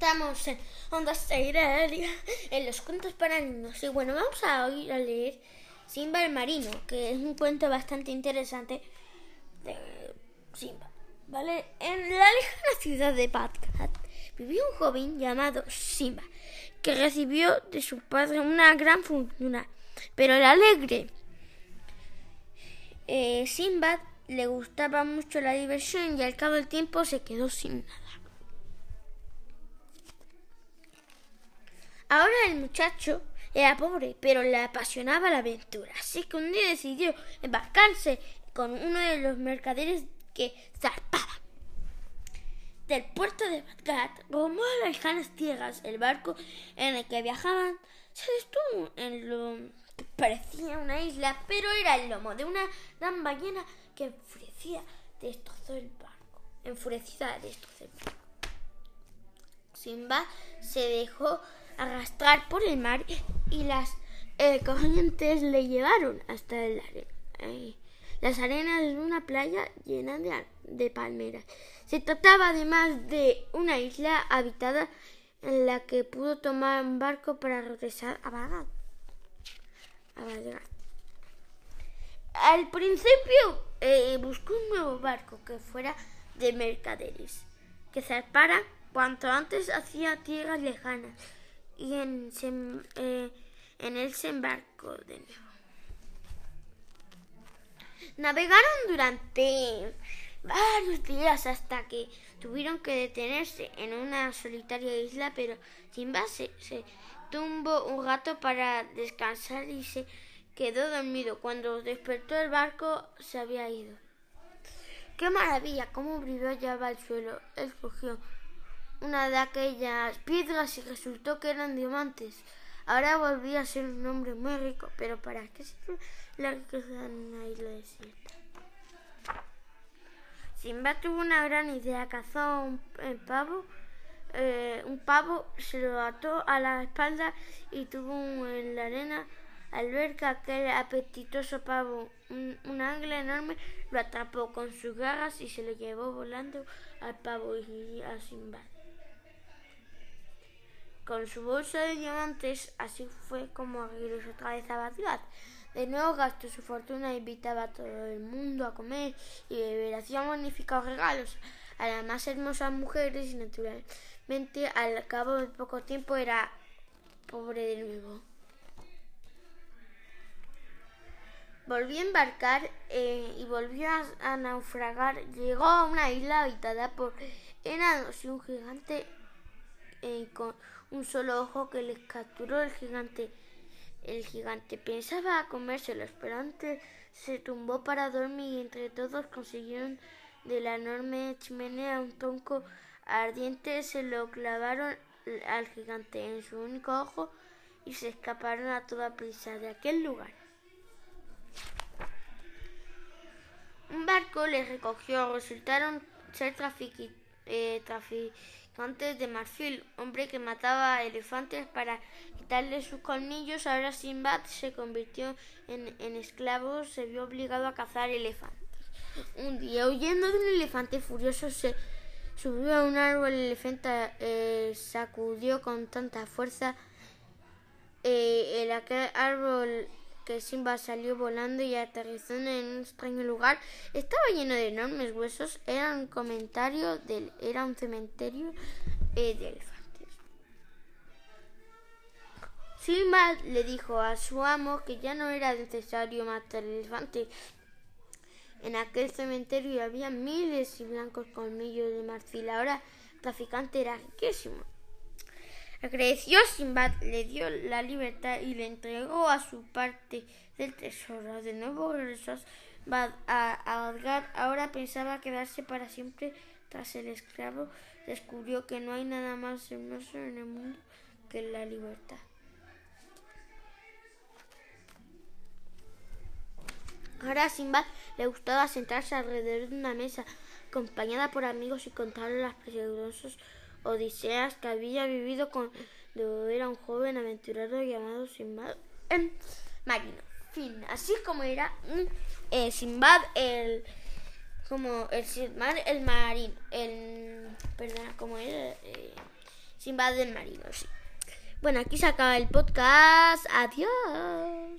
estamos en Onda Cero, en los cuentos para niños. Y bueno, vamos a oír a leer Simba el Marino, que es un cuento bastante interesante de Simba. ¿Vale? En la lejana ciudad de Bagdad vivía un joven llamado Simba, que recibió de su padre una gran fortuna. Pero el alegre eh, Simba le gustaba mucho la diversión y al cabo del tiempo se quedó sin nada. Ahora el muchacho era pobre, pero le apasionaba la aventura, así que un día decidió embarcarse con uno de los mercaderes que zarpaba. Del puerto de Bagdad rumbo a las lejanas tierras, el barco en el que viajaban se detuvo en lo que parecía una isla, pero era el lomo de una gran ballena que enfurecía destrozó el barco. Enfurecida destrozó el barco. Simba se dejó arrastrar por el mar y las eh, corrientes le llevaron hasta el eh, las arenas de una playa llena de, palmeras. Se trataba además de una isla habitada en la que pudo tomar un barco para regresar a Bagdad. Al principio eh, buscó un nuevo barco que fuera de mercaderes, que zarpara cuanto antes hacia tierras lejanas y en, eh, en de nuevo. Navegaron durante varios días hasta que tuvieron que detenerse en una solitaria isla, pero Simba se, se tumbó un rato para descansar y se quedó dormido. Cuando despertó el barco se había ido. ¡Qué maravilla! ¿Cómo brilló ya al suelo? Él cogió una de aquellas piedras y resultó que eran diamantes. Ahora volvía a ser un hombre muy rico, pero ¿para qué sirve la riqueza en una isla desierta? Simba tuvo una gran idea, cazó un, pavo, eh, un pavo, se lo ató a la espalda y tuvo en la arena al ver que aquel apetitoso pavo, un, un águila enorme, lo atrapó con sus garras y se lo llevó volando al pavo y a Simba con su bolsa de diamantes, así fue como regresó otra vez a Bagdad. De nuevo gastó su fortuna invitaba a todo el mundo a comer y beber. Hacía magníficos regalos a las más hermosas mujeres y naturalmente al cabo de poco tiempo era pobre de nuevo. Volvió a embarcar eh, y volvió a, naufragar. Llegó a una isla habitada por enanos y un gigante eh, con un solo ojo que les capturó el gigante. El gigante pensaba comérselos, pero antes se tumbó para dormir y entre todos consiguieron de la enorme chimenea un tronco ardiente, se lo clavaron al gigante en su único ojo y se escaparon a toda prisa de aquel lugar. Un barco les recogió, resultaron ser eh, traficantes de marfil, hombre que mataba elefantes para quitarle sus colmillos. Ahora Sinbad se convirtió en, en esclavo, se vio obligado a cazar elefantes. Un día, huyendo de un elefante furioso, se subió a un árbol. El elefante eh, sacudió con tanta fuerza eh, el aquel árbol que Simba salió volando y aterrizó en un extraño lugar. Estaba lleno de enormes huesos. Era un comentario del, era un cementerio eh, de elefantes. Simba le dijo a su amo que ya no era necesario matar elefantes. En aquel cementerio había miles y blancos colmillos de marfil. Ahora el traficante era riquísimo. Agradeció Simbad, le dio la libertad y le entregó a su parte del tesoro. De nuevo regresó a Adgar. Ahora pensaba quedarse para siempre tras el esclavo. Descubrió que no hay nada más hermoso en el mundo que la libertad. Ahora a Simba le gustaba sentarse alrededor de una mesa, acompañada por amigos y contarle las peligrosas odiseas que había vivido cuando era un joven aventurero llamado Simbad el marino. Fin, así como era eh, Simbad el como el Simbad el marino, el perdona, como era eh, Sinbad del marino, sí. Bueno, aquí se acaba el podcast. Adiós.